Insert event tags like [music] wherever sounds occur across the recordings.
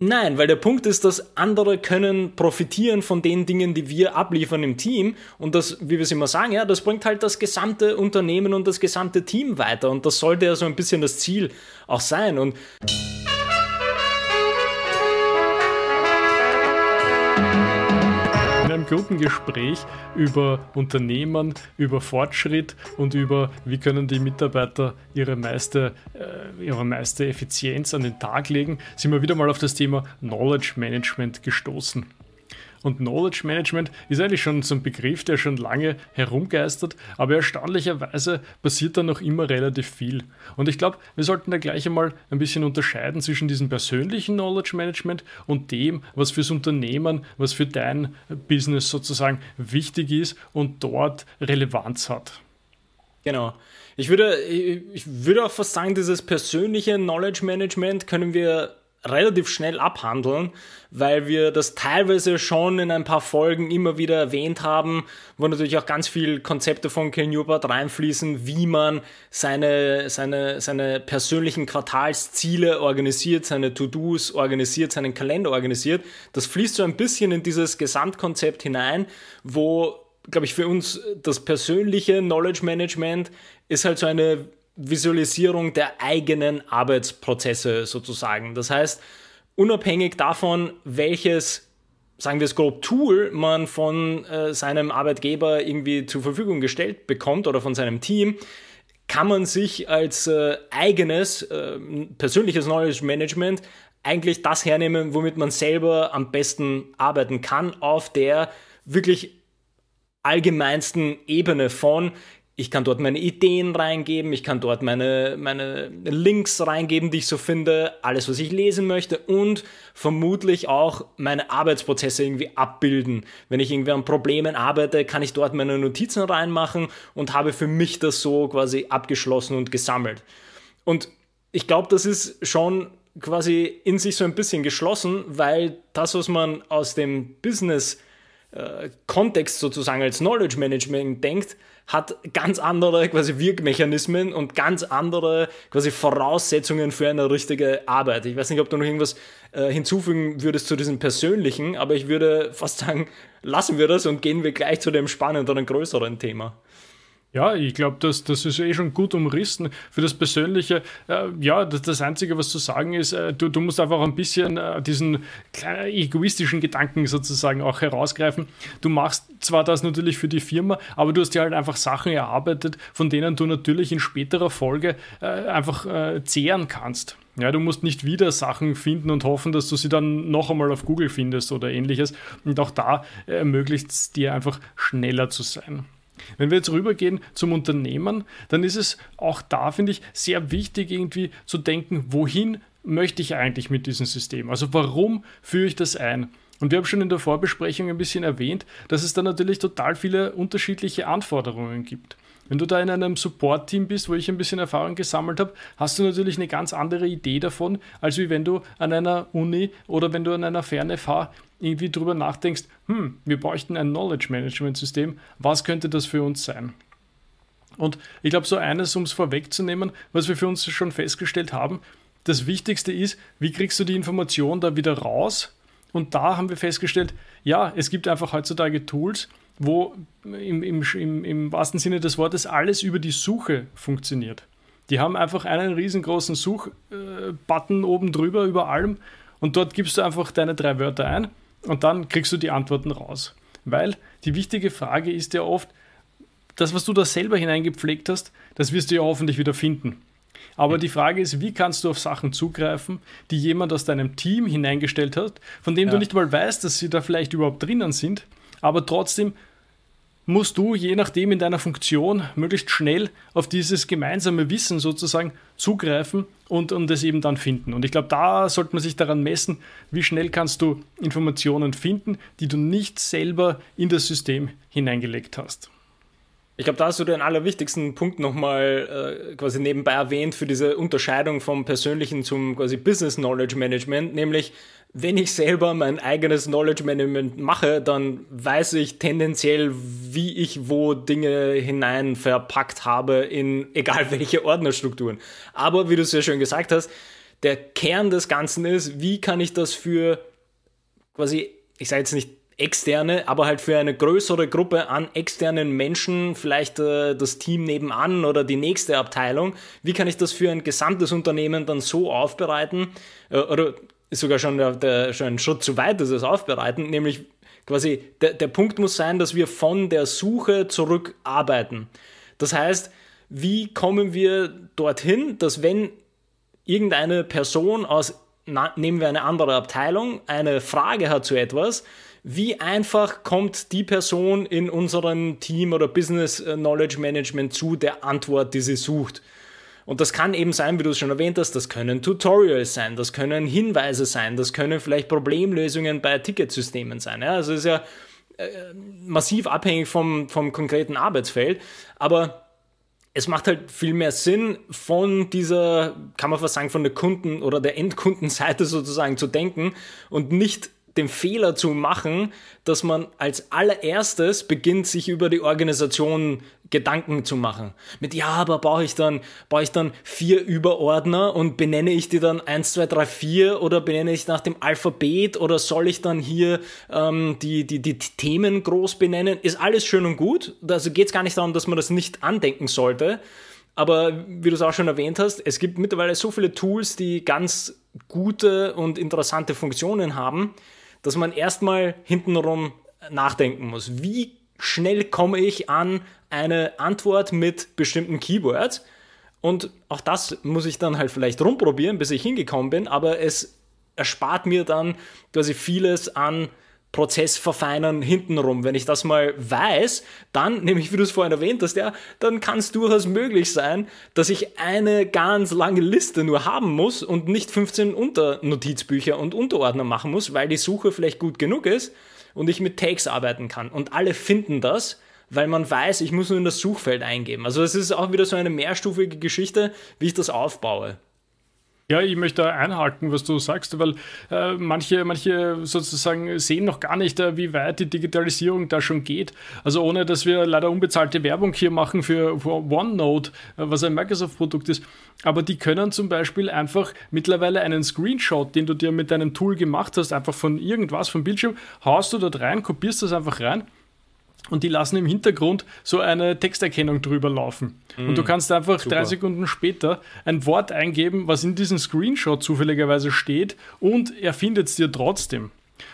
Nein, weil der Punkt ist, dass andere können profitieren von den Dingen, die wir abliefern im Team. Und das, wie wir es immer sagen, ja, das bringt halt das gesamte Unternehmen und das gesamte Team weiter. Und das sollte ja so ein bisschen das Ziel auch sein. Und einem guten Gespräch über Unternehmen, über Fortschritt und über, wie können die Mitarbeiter ihre meiste, äh, ihre meiste Effizienz an den Tag legen, sind wir wieder mal auf das Thema Knowledge Management gestoßen. Und Knowledge Management ist eigentlich schon so ein Begriff, der schon lange herumgeistert, aber erstaunlicherweise passiert da noch immer relativ viel. Und ich glaube, wir sollten da gleich einmal ein bisschen unterscheiden zwischen diesem persönlichen Knowledge Management und dem, was fürs Unternehmen, was für dein Business sozusagen wichtig ist und dort Relevanz hat. Genau. Ich würde, ich würde auch fast sagen, dieses persönliche Knowledge Management können wir relativ schnell abhandeln, weil wir das teilweise schon in ein paar Folgen immer wieder erwähnt haben, wo natürlich auch ganz viel Konzepte von Ken Newport reinfließen, wie man seine, seine, seine persönlichen Quartalsziele organisiert, seine To-Dos organisiert, seinen Kalender organisiert. Das fließt so ein bisschen in dieses Gesamtkonzept hinein, wo, glaube ich, für uns das persönliche Knowledge Management ist halt so eine Visualisierung der eigenen Arbeitsprozesse sozusagen. Das heißt, unabhängig davon, welches, sagen wir es grob, Tool man von äh, seinem Arbeitgeber irgendwie zur Verfügung gestellt bekommt oder von seinem Team, kann man sich als äh, eigenes äh, persönliches Knowledge Management eigentlich das hernehmen, womit man selber am besten arbeiten kann, auf der wirklich allgemeinsten Ebene von ich kann dort meine Ideen reingeben, ich kann dort meine, meine Links reingeben, die ich so finde, alles, was ich lesen möchte und vermutlich auch meine Arbeitsprozesse irgendwie abbilden. Wenn ich irgendwie an Problemen arbeite, kann ich dort meine Notizen reinmachen und habe für mich das so quasi abgeschlossen und gesammelt. Und ich glaube, das ist schon quasi in sich so ein bisschen geschlossen, weil das, was man aus dem Business äh, sozusagen als Knowledge Management denkt, hat ganz andere quasi Wirkmechanismen und ganz andere quasi Voraussetzungen für eine richtige Arbeit. Ich weiß nicht, ob du noch irgendwas äh, hinzufügen würdest zu diesem persönlichen, aber ich würde fast sagen, lassen wir das und gehen wir gleich zu dem spannenderen, größeren Thema. Ja, ich glaube, das, das ist eh schon gut umrissen. Für das Persönliche, äh, ja, das, das, Einzige, was zu sagen ist, äh, du, du musst einfach ein bisschen äh, diesen egoistischen Gedanken sozusagen auch herausgreifen. Du machst zwar das natürlich für die Firma, aber du hast dir halt einfach Sachen erarbeitet, von denen du natürlich in späterer Folge äh, einfach äh, zehren kannst. Ja, du musst nicht wieder Sachen finden und hoffen, dass du sie dann noch einmal auf Google findest oder ähnliches. Und auch da ermöglicht es dir einfach schneller zu sein. Wenn wir jetzt rübergehen zum Unternehmen, dann ist es auch da, finde ich, sehr wichtig irgendwie zu denken, wohin möchte ich eigentlich mit diesem System? Also warum führe ich das ein? Und wir haben schon in der Vorbesprechung ein bisschen erwähnt, dass es da natürlich total viele unterschiedliche Anforderungen gibt. Wenn du da in einem Support-Team bist, wo ich ein bisschen Erfahrung gesammelt habe, hast du natürlich eine ganz andere Idee davon, als wie wenn du an einer Uni oder wenn du an einer FernFH irgendwie drüber nachdenkst, hm, wir bräuchten ein Knowledge Management System, was könnte das für uns sein? Und ich glaube, so eines, um es vorwegzunehmen, was wir für uns schon festgestellt haben, das Wichtigste ist, wie kriegst du die Information da wieder raus? Und da haben wir festgestellt, ja, es gibt einfach heutzutage Tools, wo im, im, im, im wahrsten Sinne des Wortes alles über die Suche funktioniert. Die haben einfach einen riesengroßen Suchbutton oben drüber über allem und dort gibst du einfach deine drei Wörter ein und dann kriegst du die Antworten raus. Weil die wichtige Frage ist ja oft, das, was du da selber hineingepflegt hast, das wirst du ja hoffentlich wieder finden. Aber die Frage ist, wie kannst du auf Sachen zugreifen, die jemand aus deinem Team hineingestellt hat, von dem ja. du nicht mal weißt, dass sie da vielleicht überhaupt drinnen sind aber trotzdem musst du je nachdem in deiner Funktion möglichst schnell auf dieses gemeinsame Wissen sozusagen zugreifen und, und es eben dann finden. Und ich glaube, da sollte man sich daran messen, wie schnell kannst du Informationen finden, die du nicht selber in das System hineingelegt hast. Ich glaube, da hast du den allerwichtigsten Punkt nochmal äh, quasi nebenbei erwähnt für diese Unterscheidung vom persönlichen zum quasi Business Knowledge Management, nämlich wenn ich selber mein eigenes Knowledge Management mache, dann weiß ich tendenziell, wie ich wo Dinge hinein verpackt habe in [laughs] egal welche Ordnerstrukturen. Aber wie du es ja schon gesagt hast, der Kern des Ganzen ist, wie kann ich das für quasi, ich sage jetzt nicht externe, aber halt für eine größere Gruppe an externen Menschen, vielleicht äh, das Team nebenan oder die nächste Abteilung, wie kann ich das für ein gesamtes Unternehmen dann so aufbereiten, äh, oder ist sogar schon, der, der, schon ein Schritt zu weit, das aufbereiten, nämlich quasi der, der Punkt muss sein, dass wir von der Suche zurück arbeiten. Das heißt, wie kommen wir dorthin, dass wenn irgendeine Person aus, nehmen wir eine andere Abteilung, eine Frage hat zu etwas, wie einfach kommt die Person in unserem Team oder Business Knowledge Management zu der Antwort, die sie sucht. Und das kann eben sein, wie du es schon erwähnt hast, das können Tutorials sein, das können Hinweise sein, das können vielleicht Problemlösungen bei Ticketsystemen sein. Ja, also es ist ja äh, massiv abhängig vom, vom konkreten Arbeitsfeld, aber es macht halt viel mehr Sinn, von dieser, kann man fast sagen, von der Kunden- oder der Endkundenseite [laughs] sozusagen zu denken und nicht den Fehler zu machen, dass man als allererstes beginnt, sich über die Organisation Gedanken zu machen. Mit ja, aber brauche ich dann, brauche ich dann vier Überordner und benenne ich die dann 1, 2, 3, 4 oder benenne ich nach dem Alphabet oder soll ich dann hier ähm, die, die, die Themen groß benennen? Ist alles schön und gut. Also geht es gar nicht darum, dass man das nicht andenken sollte. Aber wie du es auch schon erwähnt hast, es gibt mittlerweile so viele Tools, die ganz gute und interessante Funktionen haben, dass man erstmal hintenrum nachdenken muss. Wie schnell komme ich an eine Antwort mit bestimmten Keywords? Und auch das muss ich dann halt vielleicht rumprobieren, bis ich hingekommen bin, aber es erspart mir dann quasi vieles an Prozess verfeinern hintenrum. Wenn ich das mal weiß, dann, [laughs] nämlich wie du es vorhin erwähnt hast, ja, dann kann es durchaus möglich sein, dass ich eine ganz lange Liste nur haben muss und nicht 15 Unternotizbücher und Unterordner machen muss, weil die Suche vielleicht gut genug ist und ich mit Tags arbeiten kann. Und alle finden das, weil man weiß, ich muss nur in das Suchfeld eingeben. Also es ist auch wieder so eine mehrstufige Geschichte, wie ich das aufbaue. Ja, ich möchte einhaken, was du sagst, weil äh, manche, manche sozusagen sehen noch gar nicht, äh, wie weit die Digitalisierung da schon geht. Also ohne, dass wir leider unbezahlte Werbung hier machen für, für OneNote, äh, was ein Microsoft-Produkt ist. Aber die können zum Beispiel einfach mittlerweile einen Screenshot, den du dir mit deinem Tool gemacht hast, einfach von irgendwas vom Bildschirm, haust du dort rein, kopierst das einfach rein und die lassen im Hintergrund so eine Texterkennung drüber laufen. Mm, und du mm, kannst einfach super. drei Sekunden später ein Wort eingeben, was in diesem Screenshot zufälligerweise steht und er findet es dir trotzdem.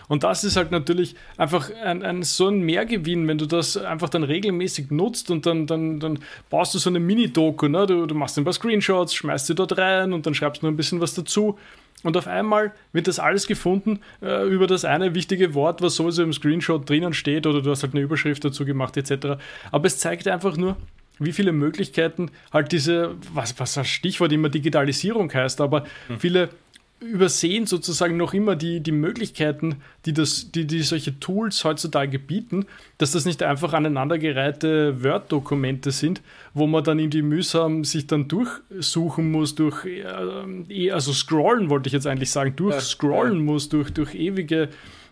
Und das ist halt natürlich einfach ein, ein, so ein Mehrgewinn, wenn du das einfach dann regelmäßig nutzt und dann, dann, dann baust du so eine Mini-Doku. Ne? Du, du machst ein paar Screenshots, schmeißt sie dort rein und dann schreibst du noch ein bisschen was dazu. Und auf einmal wird das alles gefunden äh, über das eine wichtige Wort, was sowieso im Screenshot drinnen steht, oder du hast halt eine Überschrift dazu gemacht, etc. Aber es zeigt einfach nur, wie viele Möglichkeiten halt diese, was, was das Stichwort immer Digitalisierung heißt, aber hm. viele übersehen sozusagen noch immer die, die Möglichkeiten, die, das, die, die solche Tools heutzutage bieten, dass das nicht einfach aneinandergereihte Word-Dokumente sind, wo man dann irgendwie mühsam sich dann durchsuchen muss, durch, äh, also scrollen wollte ich jetzt eigentlich sagen, durchscrollen ja. muss, durch, durch ewige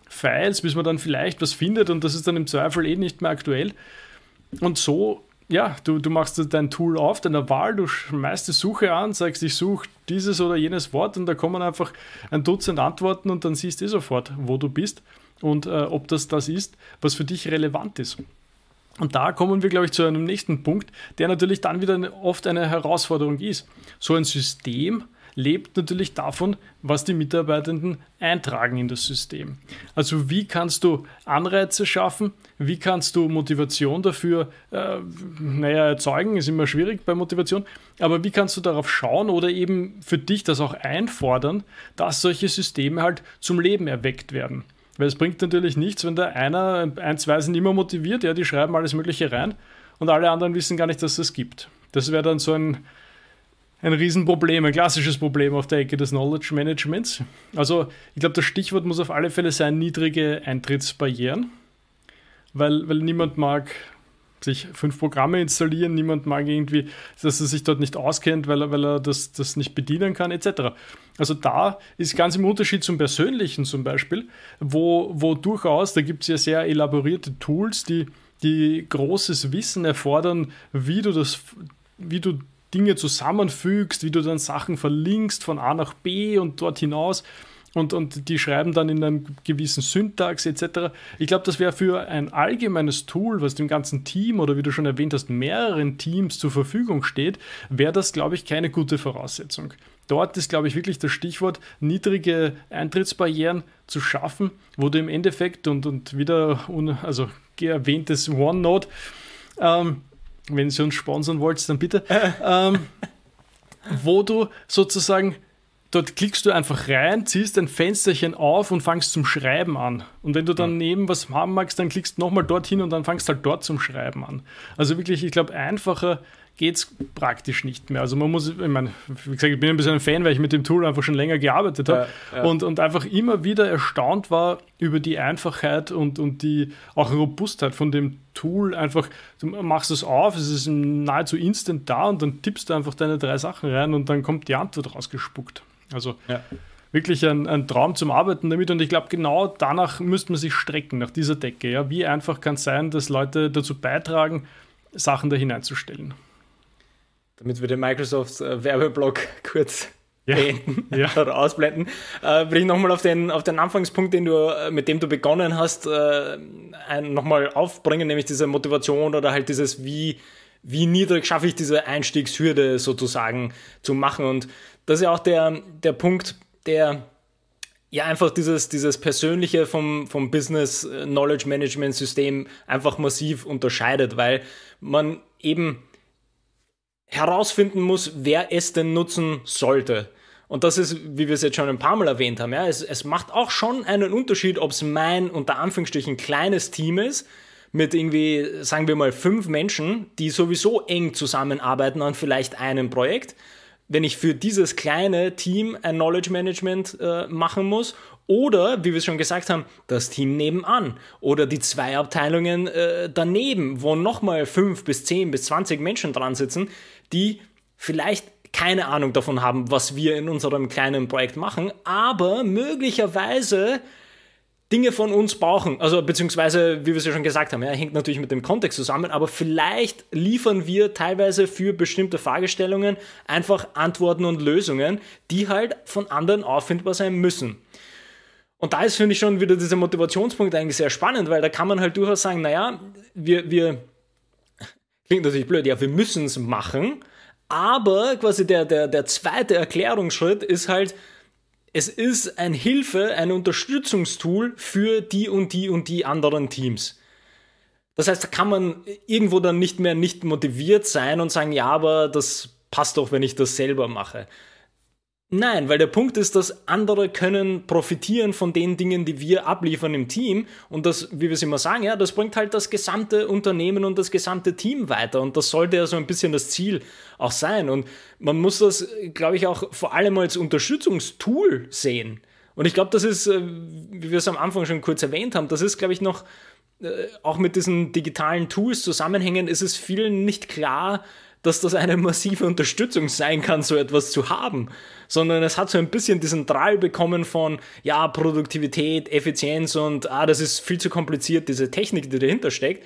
Files, bis man dann vielleicht was findet und das ist dann im Zweifel eh nicht mehr aktuell. Und so ja, du, du machst dein Tool auf, deiner Wahl, du schmeißt die Suche an, sagst, ich suche dieses oder jenes Wort und da kommen einfach ein Dutzend Antworten und dann siehst du eh sofort, wo du bist und äh, ob das das ist, was für dich relevant ist. Und da kommen wir, glaube ich, zu einem nächsten Punkt, der natürlich dann wieder oft eine Herausforderung ist. So ein System lebt natürlich davon, was die Mitarbeitenden eintragen in das System. Also wie kannst du Anreize schaffen, wie kannst du Motivation dafür, äh, naja, erzeugen, ist immer schwierig bei Motivation, aber wie kannst du darauf schauen oder eben für dich das auch einfordern, dass solche Systeme halt zum Leben erweckt werden. Weil es bringt natürlich nichts, wenn da einer, ein, zwei sind immer motiviert, ja, die schreiben alles Mögliche rein und alle anderen wissen gar nicht, dass es das gibt. Das wäre dann so ein, ein Riesenproblem, ein klassisches Problem auf der Ecke des Knowledge Managements. Also ich glaube, das Stichwort muss auf alle Fälle sein, niedrige Eintrittsbarrieren, weil, weil niemand mag sich fünf Programme installieren, niemand mag irgendwie, dass er sich dort nicht auskennt, weil er, weil er das, das nicht bedienen kann, etc. Also da ist ganz im Unterschied zum Persönlichen zum Beispiel, wo, wo durchaus, da gibt es ja sehr elaborierte Tools, die, die großes Wissen erfordern, wie du das, wie du Dinge zusammenfügst, wie du dann Sachen verlinkst von A nach B und dort hinaus und, und die schreiben dann in einem gewissen Syntax etc. Ich glaube, das wäre für ein allgemeines Tool, was dem ganzen Team oder wie du schon erwähnt hast, mehreren Teams zur Verfügung steht, wäre das, glaube ich, keine gute Voraussetzung. Dort ist, glaube ich, wirklich das Stichwort, niedrige Eintrittsbarrieren zu schaffen, wo du im Endeffekt und, und wieder, also erwähntes OneNote, ähm, wenn Sie uns sponsern wollt, dann bitte, ähm, wo du sozusagen dort klickst du einfach rein, ziehst ein Fensterchen auf und fangst zum Schreiben an. Und wenn du dann neben was haben magst, dann klickst du nochmal dorthin und dann fangst halt dort zum Schreiben an. Also wirklich, ich glaube, einfacher geht es praktisch nicht mehr. Also man muss, ich meine, wie gesagt, ich bin ein bisschen ein Fan, weil ich mit dem Tool einfach schon länger gearbeitet habe ja, ja. und, und einfach immer wieder erstaunt war über die Einfachheit und, und die auch Robustheit von dem Tool. Einfach, du machst es auf, es ist nahezu instant da und dann tippst du einfach deine drei Sachen rein und dann kommt die Antwort rausgespuckt. Also ja. wirklich ein, ein, Traum zum Arbeiten damit und ich glaube, genau danach müsste man sich strecken, nach dieser Decke. Ja? Wie einfach kann es sein, dass Leute dazu beitragen, Sachen da hineinzustellen. Damit wir den Microsoft äh, Werbeblock [laughs] kurz ja. beenden [laughs] ja. [laughs] oder ausblenden, äh, will ich nochmal auf den, auf den Anfangspunkt, den du, äh, mit dem du begonnen hast, äh, nochmal aufbringen, nämlich diese Motivation oder halt dieses, wie, wie niedrig schaffe ich diese Einstiegshürde sozusagen zu machen. Und das ist ja auch der, der Punkt, der ja einfach dieses, dieses Persönliche vom, vom Business äh, Knowledge Management System einfach massiv unterscheidet, weil man eben herausfinden muss, wer es denn nutzen sollte. Und das ist, wie wir es jetzt schon ein paar Mal erwähnt haben, ja, es, es macht auch schon einen Unterschied, ob es mein unter Anführungsstrichen kleines Team ist, mit irgendwie, sagen wir mal, fünf Menschen, die sowieso eng zusammenarbeiten an vielleicht einem Projekt, wenn ich für dieses kleine Team ein Knowledge Management äh, machen muss oder, wie wir es schon gesagt haben, das Team nebenan oder die zwei Abteilungen äh, daneben, wo nochmal fünf bis zehn bis zwanzig Menschen dran sitzen, die vielleicht keine Ahnung davon haben, was wir in unserem kleinen Projekt machen, aber möglicherweise Dinge von uns brauchen, also beziehungsweise, wie wir es ja schon gesagt haben, ja, hängt natürlich mit dem Kontext zusammen, aber vielleicht liefern wir teilweise für bestimmte Fragestellungen einfach Antworten und Lösungen, die halt von anderen auffindbar sein müssen. Und da ist, finde ich, schon wieder dieser Motivationspunkt eigentlich sehr spannend, weil da kann man halt durchaus sagen, naja, wir, wir, klingt natürlich blöd, ja, wir müssen es machen, aber quasi der, der, der zweite Erklärungsschritt ist halt, es ist ein Hilfe, ein Unterstützungstool für die und die und die anderen Teams. Das heißt, da kann man irgendwo dann nicht mehr nicht motiviert sein und sagen, ja, aber das passt doch, wenn ich das selber mache. Nein, weil der Punkt ist, dass andere können profitieren von den Dingen, die wir abliefern im Team. Und das, wie wir es immer sagen, ja, das bringt halt das gesamte Unternehmen und das gesamte Team weiter. Und das sollte ja so ein bisschen das Ziel auch sein. Und man muss das, glaube ich, auch vor allem als Unterstützungstool sehen. Und ich glaube, das ist, äh, wie wir es am Anfang schon kurz erwähnt haben, das ist, glaube ich, noch äh, auch mit diesen digitalen Tools zusammenhängen, ist es vielen nicht klar, dass das eine massive Unterstützung sein kann, so etwas zu haben, sondern es hat so ein bisschen diesen Drall bekommen von, ja, Produktivität, Effizienz und, ah, das ist viel zu kompliziert, diese Technik, die dahinter steckt.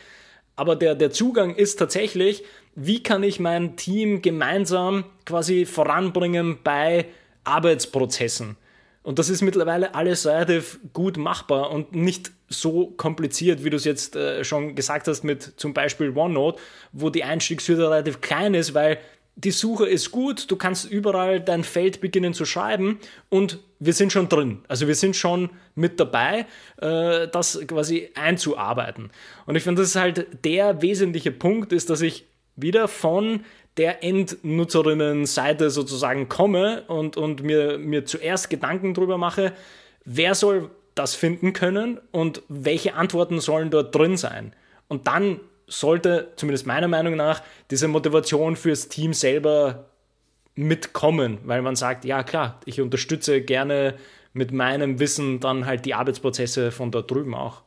Aber der, der Zugang ist tatsächlich, wie kann ich mein Team gemeinsam quasi voranbringen bei Arbeitsprozessen? Und das ist mittlerweile alles relativ gut machbar und nicht so kompliziert, wie du es jetzt äh, schon gesagt hast mit zum Beispiel OneNote, wo die Einstiegshürde relativ klein ist, weil die Suche ist gut, du kannst überall dein Feld beginnen zu schreiben und wir sind schon drin. Also wir sind schon mit dabei, äh, das quasi einzuarbeiten. Und ich finde, das ist halt der wesentliche Punkt, ist, dass ich wieder von der Endnutzerinnenseite sozusagen komme und, und mir, mir zuerst Gedanken darüber mache, wer soll das finden können und welche Antworten sollen dort drin sein. Und dann sollte, zumindest meiner Meinung nach, diese Motivation fürs Team selber mitkommen, weil man sagt, ja klar, ich unterstütze gerne mit meinem Wissen dann halt die Arbeitsprozesse von dort drüben auch.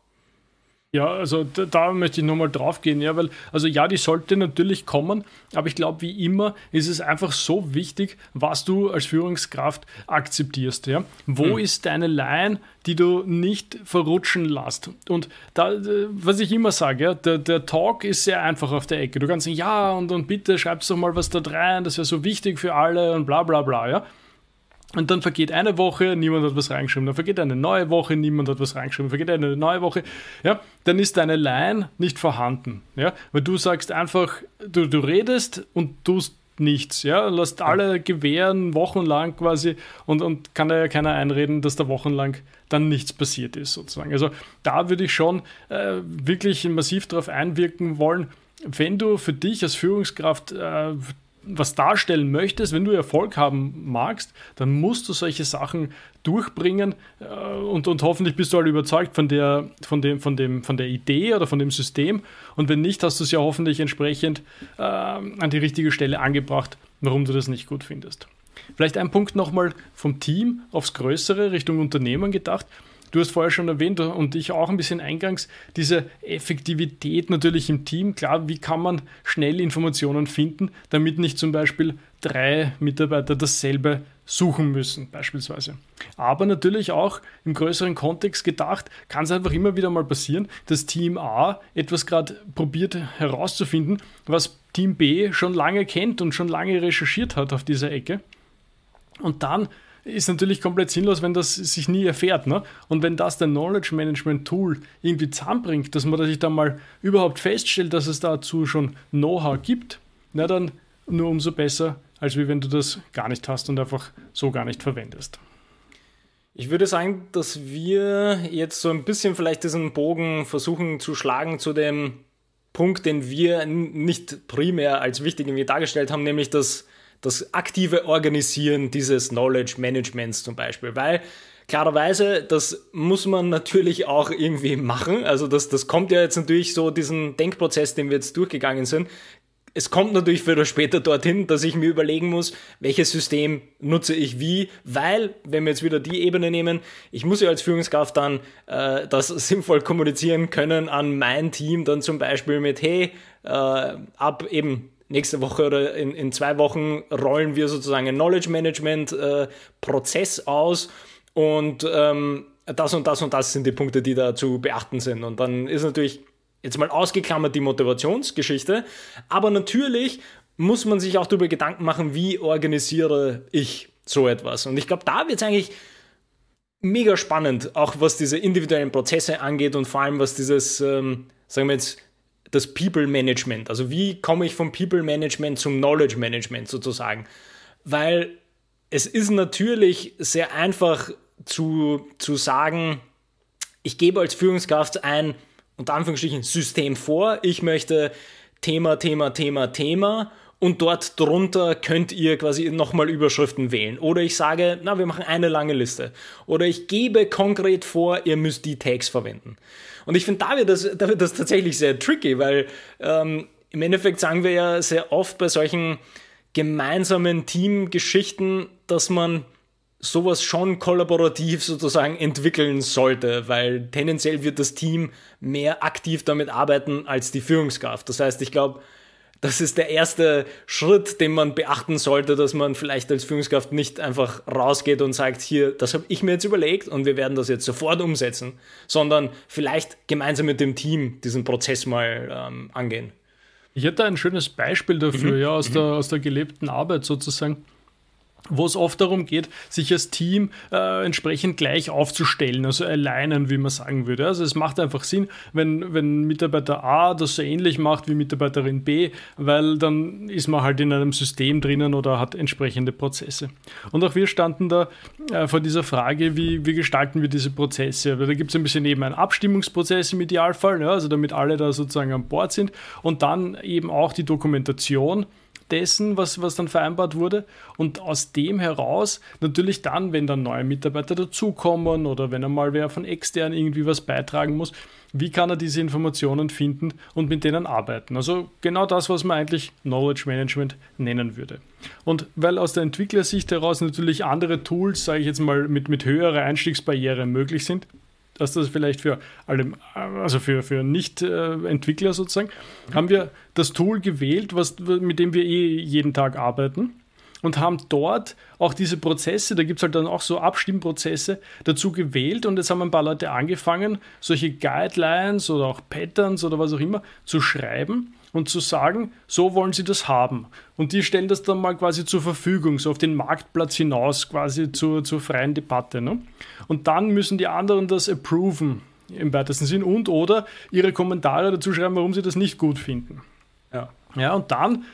Ja, also da, da, möchte ich nochmal drauf gehen, ja, weil, also ja, die sollte natürlich kommen, aber ich glaube, wie immer ist es einfach so wichtig, was du als Führungskraft akzeptierst, ja. Wo hm. ist deine Line, die du nicht verrutschen lässt? Und da, was ich immer sage, ja, der, der Talk ist sehr einfach auf der Ecke. Du kannst sagen, ja, und, und bitte schreibst doch mal was da rein, das wäre so wichtig für alle und bla bla bla, ja. Und dann vergeht eine Woche, niemand hat was reingeschrieben. Dann vergeht eine neue Woche, niemand hat was reingeschrieben. Vergeht eine neue Woche. Ja, dann ist deine Line nicht vorhanden. Ja, weil du sagst einfach, du, du redest und tust nichts. Ja, lässt alle gewähren, wochenlang quasi, und, und kann da ja keiner einreden, dass da wochenlang dann nichts passiert ist, sozusagen. Also da würde ich schon äh, wirklich massiv darauf einwirken wollen, wenn du für dich als Führungskraft äh, was darstellen möchtest, wenn du Erfolg haben magst, dann musst du solche Sachen durchbringen äh, und, und hoffentlich bist du alle überzeugt von der, von, dem, von, dem, von der Idee oder von dem System. Und wenn nicht, hast du es ja hoffentlich entsprechend äh, an die richtige Stelle angebracht, warum du das nicht gut findest. Vielleicht ein Punkt nochmal vom Team aufs Größere Richtung Unternehmen gedacht. Du hast vorher schon erwähnt und ich auch ein bisschen eingangs, diese Effektivität natürlich im Team. Klar, wie kann man schnell Informationen finden, damit nicht zum Beispiel drei Mitarbeiter dasselbe suchen müssen, beispielsweise. Aber natürlich auch im größeren Kontext gedacht, kann es einfach immer wieder mal passieren, dass Team A etwas gerade probiert herauszufinden, was Team B schon lange kennt und schon lange recherchiert hat auf dieser Ecke. Und dann ist natürlich komplett sinnlos, wenn das sich nie erfährt. Ne? Und wenn das der Knowledge Management Tool irgendwie zusammenbringt, dass man sich da mal überhaupt feststellt, dass es dazu schon Know-how gibt, na dann nur umso besser, als wie wenn du das gar nicht hast und einfach so gar nicht verwendest. Ich würde sagen, dass wir jetzt so ein bisschen vielleicht diesen Bogen versuchen zu schlagen zu dem Punkt, den wir nicht primär als wichtig irgendwie dargestellt haben, nämlich das das aktive Organisieren dieses Knowledge Managements zum Beispiel, weil klarerweise, das muss man natürlich auch irgendwie machen. Also das, das kommt ja jetzt natürlich so, diesen Denkprozess, den wir jetzt durchgegangen sind, es kommt natürlich früher oder später dorthin, dass ich mir überlegen muss, welches System nutze ich wie, weil, wenn wir jetzt wieder die Ebene nehmen, ich muss ja als Führungskraft dann äh, das [laughs] sinnvoll kommunizieren können an mein Team, dann zum Beispiel mit, hey, äh, ab eben nächste Woche oder in, in zwei Wochen rollen wir sozusagen einen Knowledge Management äh, Prozess aus und ähm, das und das und das sind die Punkte, die da zu beachten sind. Und dann ist natürlich jetzt mal ausgeklammert die Motivationsgeschichte, aber natürlich muss man sich auch darüber Gedanken machen, wie organisiere ich so etwas. Und ich glaube, da wird es eigentlich mega spannend, auch was diese individuellen Prozesse angeht und vor allem was dieses, ähm, sagen wir jetzt, das People Management. Also wie komme ich vom People Management zum Knowledge Management sozusagen? Weil es ist natürlich sehr einfach zu, zu sagen, ich gebe als Führungskraft ein, unter Anführungsstrichen, System vor. Ich möchte Thema, Thema, Thema, Thema und dort drunter könnt ihr quasi nochmal Überschriften wählen. Oder ich sage, na, wir machen eine lange Liste. Oder ich gebe konkret vor, ihr müsst die Tags verwenden. Und ich finde, da, wird das, da wird das tatsächlich sehr tricky, weil ähm, im Endeffekt sagen wir ja sehr oft bei solchen gemeinsamen Teamgeschichten, dass man sowas schon kollaborativ sozusagen entwickeln sollte, weil tendenziell wird das Team mehr aktiv damit arbeiten als die Führungskraft. Das heißt, ich glaube, das ist der erste Schritt, den man beachten sollte, dass man vielleicht als Führungskraft nicht einfach rausgeht und sagt, hier, das habe ich mir jetzt überlegt und wir werden das jetzt sofort umsetzen, sondern vielleicht gemeinsam mit dem Team diesen Prozess mal ähm, angehen. Ich hätte ein schönes Beispiel dafür, mhm. ja, aus, mhm. der, aus der gelebten Arbeit sozusagen wo es oft darum geht, sich als Team äh, entsprechend gleich aufzustellen, also alleinen, wie man sagen würde. Also es macht einfach Sinn, wenn, wenn Mitarbeiter A das so ähnlich macht wie Mitarbeiterin B, weil dann ist man halt in einem System drinnen oder hat entsprechende Prozesse. Und auch wir standen da äh, vor dieser Frage, wie, wie gestalten wir diese Prozesse? Weil da gibt es ein bisschen eben einen Abstimmungsprozess im Idealfall, ja, also damit alle da sozusagen an Bord sind und dann eben auch die Dokumentation dessen, was, was dann vereinbart wurde. Und aus dem heraus natürlich dann, wenn dann neue Mitarbeiter dazukommen oder wenn einmal wer von extern irgendwie was beitragen muss, wie kann er diese Informationen finden und mit denen arbeiten? Also genau das, was man eigentlich Knowledge Management nennen würde. Und weil aus der Entwicklersicht heraus natürlich andere Tools, sage ich jetzt mal, mit, mit höherer Einstiegsbarriere möglich sind, dass das vielleicht für alle, also für, für Nicht-Entwickler sozusagen, haben wir das Tool gewählt, was, mit dem wir eh jeden Tag arbeiten und haben dort auch diese Prozesse, da gibt es halt dann auch so Abstimmprozesse dazu gewählt und jetzt haben ein paar Leute angefangen, solche Guidelines oder auch Patterns oder was auch immer zu schreiben und zu sagen, so wollen sie das haben. Und die stellen das dann mal quasi zur Verfügung, so auf den Marktplatz hinaus, quasi zur, zur freien Debatte. Ne? Und dann müssen die anderen das approven im weitesten Sinn und oder ihre Kommentare dazu schreiben, warum sie das nicht gut finden. Ja, ja und dann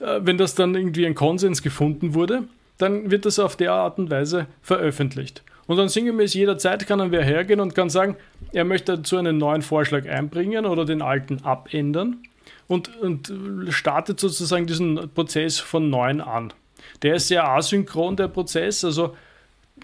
äh, wenn das dann irgendwie ein Konsens gefunden wurde, dann wird das auf der Art und Weise veröffentlicht. Und dann sinngemäß jederzeit kann dann wer hergehen und kann sagen, er möchte dazu einen neuen Vorschlag einbringen oder den alten abändern und, und startet sozusagen diesen Prozess von neuem an. Der ist sehr asynchron, der Prozess, also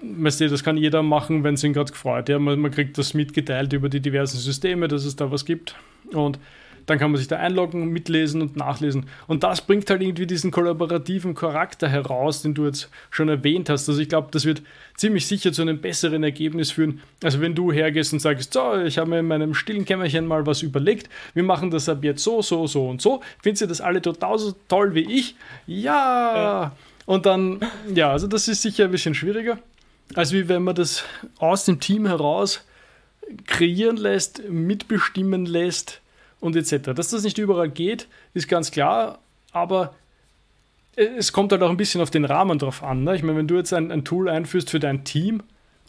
weißt du, das kann jeder machen, wenn es ihn gerade gefreut. Ja, man, man kriegt das mitgeteilt über die diversen Systeme, dass es da was gibt. Und dann kann man sich da einloggen, mitlesen und nachlesen. Und das bringt halt irgendwie diesen kollaborativen Charakter heraus, den du jetzt schon erwähnt hast. Also ich glaube, das wird ziemlich sicher zu einem besseren Ergebnis führen, als wenn du hergehst und sagst, so, ich habe mir in meinem stillen Kämmerchen mal was überlegt, wir machen das ab jetzt so, so, so und so. Findet ihr das alle total so toll wie ich? Ja! ja. Und dann, ja, also das ist sicher ein bisschen schwieriger, als wie wenn man das aus dem Team heraus kreieren lässt, mitbestimmen lässt, und etc. Dass das nicht überall geht, ist ganz klar, aber es kommt halt auch ein bisschen auf den Rahmen drauf an. Ne? Ich meine, wenn du jetzt ein, ein, Tool einführst für dein Team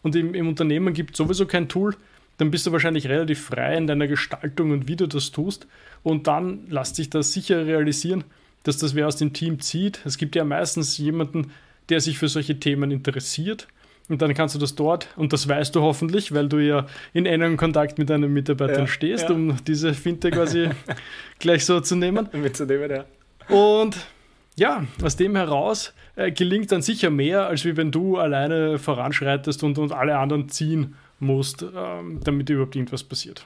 und im, im Unternehmen gibt es sowieso kein Tool, dann bist du wahrscheinlich relativ frei in deiner Gestaltung und wie du das tust. Und dann lässt sich das sicher realisieren, dass das wer aus dem Team zieht. Es gibt ja meistens jemanden, der sich für solche Themen interessiert und dann kannst du das dort, und das weißt du hoffentlich, weil du ja in engem Kontakt mit deinen Mitarbeitern ja, stehst, ja. um diese Finte quasi [laughs] gleich so zu nehmen. Mitzunehmen, ja. Und ja, aus dem heraus äh, gelingt dann sicher mehr, als wie wenn du alleine voranschreitest und, und alle anderen ziehen musst, ähm, damit überhaupt irgendwas passiert.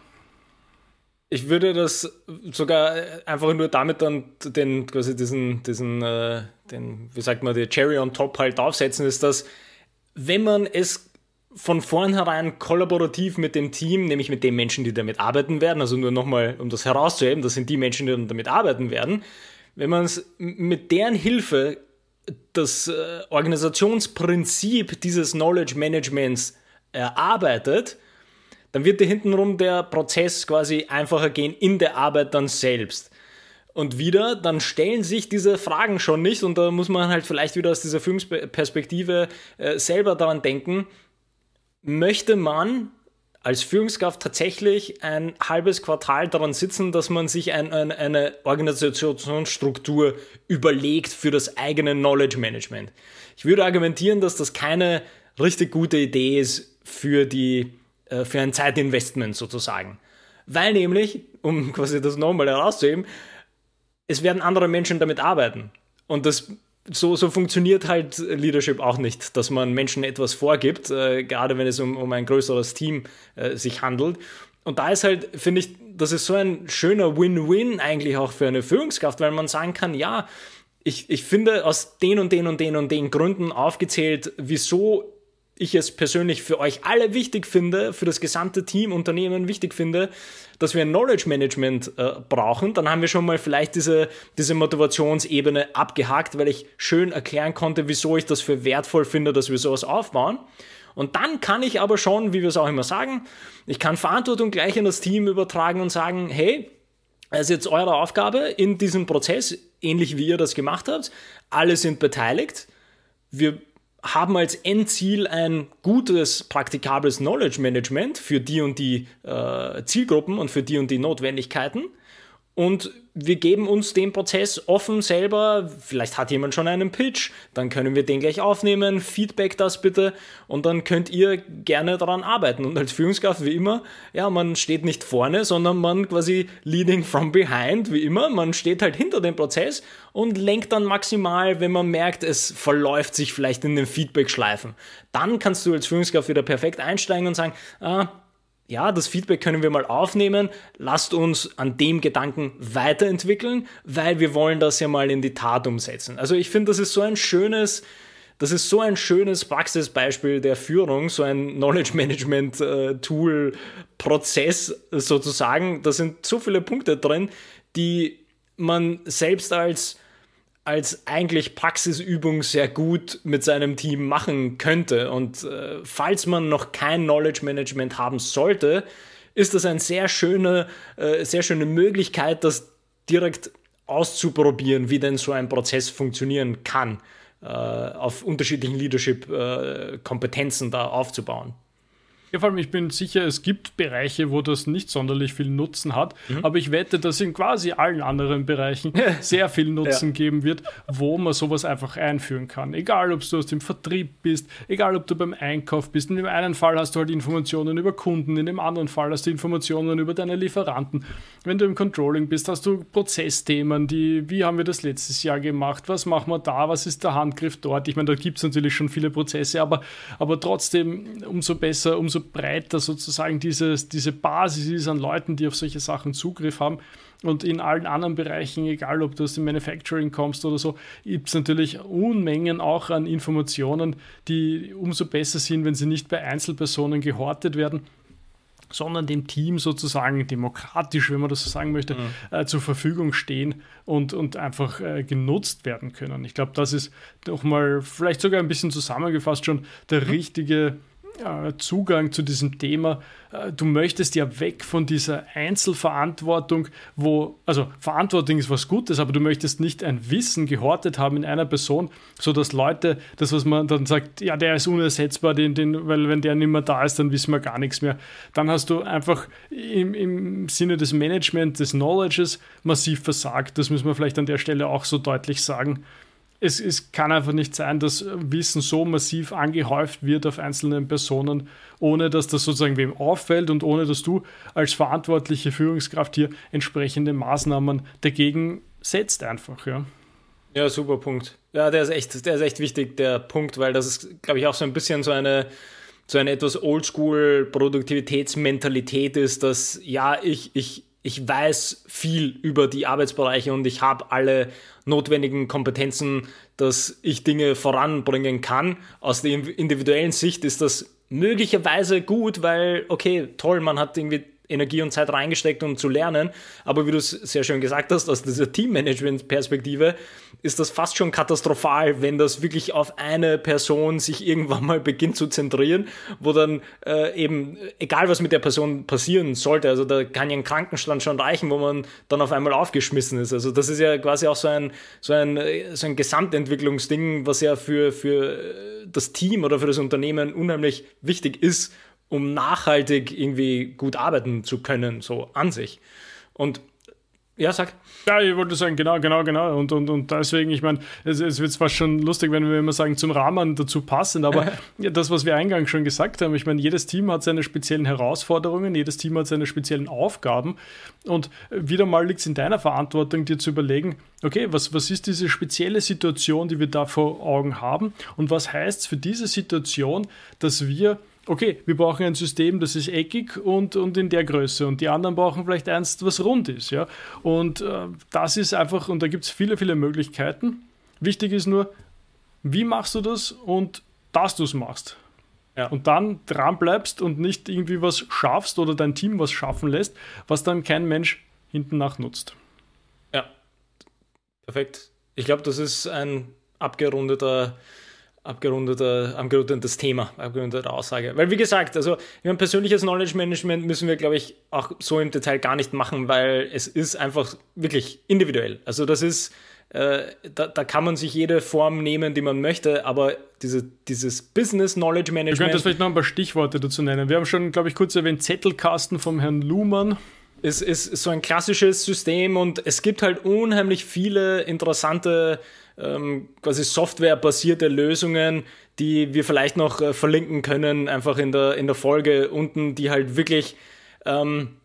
Ich würde das sogar einfach nur damit dann den, quasi diesen, diesen, äh, den, wie sagt man, die Cherry on top halt aufsetzen, ist, dass wenn man es von vornherein kollaborativ mit dem Team, nämlich mit den Menschen, die damit arbeiten werden, also nur nochmal, um das herauszuheben, das sind die Menschen, die damit arbeiten werden, wenn man es mit deren Hilfe das äh, Organisationsprinzip dieses Knowledge Managements erarbeitet, dann wird dir hintenrum der Prozess quasi einfacher gehen in der Arbeit dann selbst. Und wieder, dann stellen sich diese Fragen schon nicht und da muss man halt vielleicht wieder aus dieser Führungsperspektive äh, selber daran denken, möchte man als Führungskraft tatsächlich ein halbes Quartal daran sitzen, dass man sich ein, ein, eine Organisationsstruktur überlegt für das eigene Knowledge Management. Ich würde argumentieren, dass das keine richtig gute Idee ist für, die, äh, für ein Zeitinvestment sozusagen. Weil nämlich, um quasi das nochmal herauszuheben, es werden andere Menschen damit arbeiten. Und das so, so funktioniert halt Leadership auch nicht, dass man Menschen etwas vorgibt, äh, gerade wenn es um, um ein größeres Team äh, sich handelt. Und da ist halt, finde ich, das ist so ein schöner Win-Win eigentlich auch für eine Führungskraft, weil man sagen kann, ja, ich, ich finde aus den und den und den und den Gründen aufgezählt, wieso ich es persönlich für euch alle wichtig finde, für das gesamte Team, Unternehmen wichtig finde, dass wir ein Knowledge Management äh, brauchen, dann haben wir schon mal vielleicht diese, diese Motivationsebene abgehakt, weil ich schön erklären konnte, wieso ich das für wertvoll finde, dass wir sowas aufbauen. Und dann kann ich aber schon, wie wir es auch immer sagen, ich kann Verantwortung gleich in das Team übertragen und sagen, hey, es ist jetzt eure Aufgabe in diesem Prozess, ähnlich wie ihr das gemacht habt. Alle sind beteiligt. Wir haben als Endziel ein gutes, praktikables Knowledge Management für die und die äh, Zielgruppen und für die und die Notwendigkeiten. Und wir geben uns den Prozess offen selber. Vielleicht hat jemand schon einen Pitch, dann können wir den gleich aufnehmen. Feedback das bitte und dann könnt ihr gerne daran arbeiten. Und als Führungskraft, wie immer, ja, man steht nicht vorne, sondern man quasi leading from behind, wie immer. Man steht halt hinter dem Prozess und lenkt dann maximal, wenn man merkt, es verläuft sich vielleicht in den Feedback-Schleifen. Dann kannst du als Führungskraft wieder perfekt einsteigen und sagen, ah, ja, das Feedback können wir mal aufnehmen. Lasst uns an dem Gedanken weiterentwickeln, weil wir wollen das ja mal in die Tat umsetzen. Also ich finde, das ist so ein schönes, das ist so ein schönes Praxisbeispiel der Führung, so ein Knowledge Management äh, Tool Prozess sozusagen. Da sind so viele Punkte drin, die man selbst als als eigentlich Praxisübung sehr gut mit seinem Team machen könnte. Und äh, falls man noch kein Knowledge Management haben sollte, ist das eine sehr schöne, äh, sehr schöne Möglichkeit, das direkt auszuprobieren, wie denn so ein Prozess funktionieren kann, äh, auf unterschiedlichen Leadership-Kompetenzen äh, da aufzubauen. Ja, vor allem, ich bin sicher, es gibt Bereiche, wo das nicht sonderlich viel Nutzen hat, mhm. aber ich wette, dass in quasi allen anderen Bereichen [laughs] sehr viel Nutzen ja. geben wird, wo man sowas einfach einführen kann. Egal, ob du aus dem Vertrieb bist, egal, ob du beim Einkauf bist. In dem einen Fall hast du halt Informationen über Kunden, in dem anderen Fall hast du Informationen über deine Lieferanten. Wenn du im Controlling bist, hast du Prozessthemen, die, wie haben wir das letztes Jahr gemacht, was machen wir da, was ist der Handgriff dort. Ich meine, da gibt es natürlich schon viele Prozesse, aber, aber trotzdem, umso besser, umso breiter sozusagen dieses, diese Basis ist an Leuten, die auf solche Sachen Zugriff haben. Und in allen anderen Bereichen, egal ob du aus dem Manufacturing kommst oder so, gibt es natürlich Unmengen auch an Informationen, die umso besser sind, wenn sie nicht bei Einzelpersonen gehortet werden, sondern dem Team sozusagen demokratisch, wenn man das so sagen möchte, mhm. äh, zur Verfügung stehen und, und einfach äh, genutzt werden können. Ich glaube, das ist nochmal vielleicht sogar ein bisschen zusammengefasst schon der mhm. richtige Zugang zu diesem Thema. Äh, du möchtest ja weg von dieser Einzelverantwortung, wo, also Verantwortung ist was Gutes, aber du möchtest nicht ein Wissen gehortet haben in einer Person, sodass Leute, das, was man dann sagt, ja, der ist unersetzbar, den, den, weil wenn der nicht mehr da ist, dann wissen wir gar nichts mehr. Dann hast du einfach im, im Sinne des Management, des Knowledges massiv versagt. Das müssen wir vielleicht an der Stelle auch so deutlich sagen es, es kann einfach nicht sein, dass Wissen so massiv angehäuft wird auf einzelnen Personen, ohne dass das sozusagen wem auffällt und ohne dass du als verantwortliche Führungskraft hier entsprechende Maßnahmen dagegen setzt einfach, ja. Ja, super Punkt. Ja, der ist echt, der ist echt wichtig, der Punkt, weil das ist, glaube ich, auch so ein bisschen so eine, so eine etwas Oldschool-Produktivitätsmentalität ist, dass ja, ich, ich, ich weiß viel über die Arbeitsbereiche und ich habe alle notwendigen Kompetenzen, dass ich Dinge voranbringen kann. Aus der individuellen Sicht ist das möglicherweise gut, weil, okay, toll, man hat irgendwie Energie und Zeit reingesteckt, um zu lernen. Aber wie du es sehr schön gesagt hast, aus dieser Teammanagement-Perspektive ist das fast schon katastrophal, wenn das wirklich auf eine Person sich irgendwann mal beginnt zu zentrieren, wo dann äh, eben, egal was mit der Person passieren sollte, also da kann ja ein Krankenstand schon reichen, wo man dann auf einmal aufgeschmissen ist. Also das ist ja quasi auch so ein, so ein, so ein Gesamtentwicklungsding, was ja für, für das Team oder für das Unternehmen unheimlich wichtig ist um nachhaltig irgendwie gut arbeiten zu können, so an sich. Und ja, sag. Ja, ich wollte sagen, genau, genau, genau. Und, und, und deswegen, ich meine, es, es wird zwar schon lustig, wenn wir immer sagen, zum Rahmen dazu passend, aber [laughs] ja, das, was wir eingangs schon gesagt haben, ich meine, jedes Team hat seine speziellen Herausforderungen, jedes Team hat seine speziellen Aufgaben. Und wieder mal liegt es in deiner Verantwortung, dir zu überlegen, okay, was, was ist diese spezielle Situation, die wir da vor Augen haben? Und was heißt es für diese Situation, dass wir okay, wir brauchen ein System, das ist eckig und, und in der Größe und die anderen brauchen vielleicht eins, was rund ist. Ja? Und äh, das ist einfach, und da gibt es viele, viele Möglichkeiten. Wichtig ist nur, wie machst du das und dass du es machst. Ja. Und dann dran bleibst und nicht irgendwie was schaffst oder dein Team was schaffen lässt, was dann kein Mensch hinten nach nutzt. Ja, perfekt. Ich glaube, das ist ein abgerundeter abgerundeter, abgerundetes Thema, abgerundete Aussage. Weil wie gesagt, also ein persönliches Knowledge Management müssen wir, glaube ich, auch so im Detail gar nicht machen, weil es ist einfach wirklich individuell. Also das ist, äh, da, da, kann man sich jede Form nehmen, die man möchte, aber diese, dieses Business Knowledge Management. Ich könnte vielleicht noch ein paar Stichworte dazu nennen. Wir haben schon, glaube ich, kurz erwähnt, Zettelkasten vom Herrn Luhmann. Es ist so ein klassisches System und es gibt halt unheimlich viele interessante ähm, quasi softwarebasierte Lösungen, die wir vielleicht noch äh, verlinken können, einfach in der, in der Folge unten, die halt wirklich, ähm,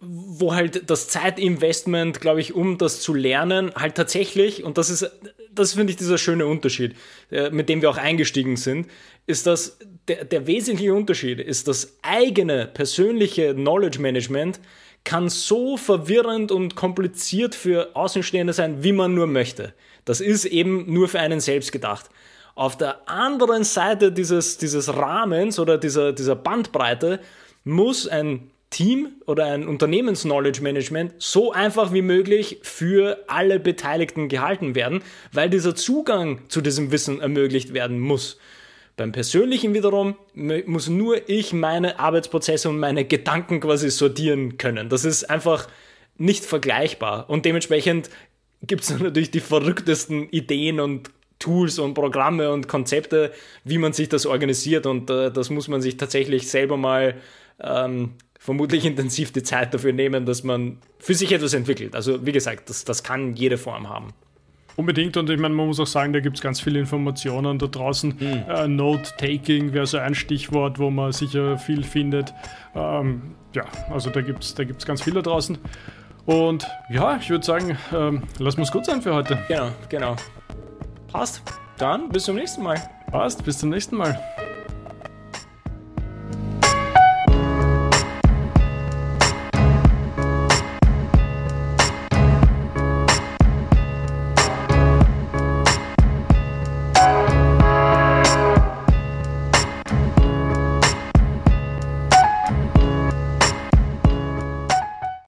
wo halt das Zeitinvestment, glaube ich, um das zu lernen, halt tatsächlich, und das ist, das finde ich dieser schöne Unterschied, äh, mit dem wir auch eingestiegen sind, ist dass der, der wesentliche Unterschied ist das eigene persönliche Knowledge Management kann so verwirrend und kompliziert für Außenstehende sein, wie man nur möchte. Das ist eben nur für einen selbst gedacht. Auf der anderen Seite dieses, dieses Rahmens oder dieser, dieser Bandbreite muss ein Team oder ein Unternehmens-Knowledge Management so einfach wie möglich für alle Beteiligten gehalten werden, weil dieser Zugang zu diesem Wissen ermöglicht werden muss. Beim Persönlichen wiederum muss nur ich meine Arbeitsprozesse und meine Gedanken quasi sortieren können. Das ist einfach nicht vergleichbar. Und dementsprechend gibt es [laughs] natürlich die verrücktesten Ideen und Tools und Programme und Konzepte, wie man sich das organisiert. Und äh, das muss man sich tatsächlich selber mal ähm, vermutlich [laughs] intensiv die Zeit dafür nehmen, dass man für sich etwas entwickelt. Also wie gesagt, das, das kann jede Form haben. Unbedingt und ich meine, man muss auch sagen, da gibt es ganz viele Informationen da draußen. Mhm. Äh, Note-Taking wäre so ein Stichwort, wo man sicher viel findet. Ähm, ja, also da gibt es da gibt's ganz viel da draußen. Und ja, ich würde sagen, ähm, lassen wir es gut sein für heute. Genau, genau. Passt. Dann bis zum nächsten Mal. Passt, bis zum nächsten Mal.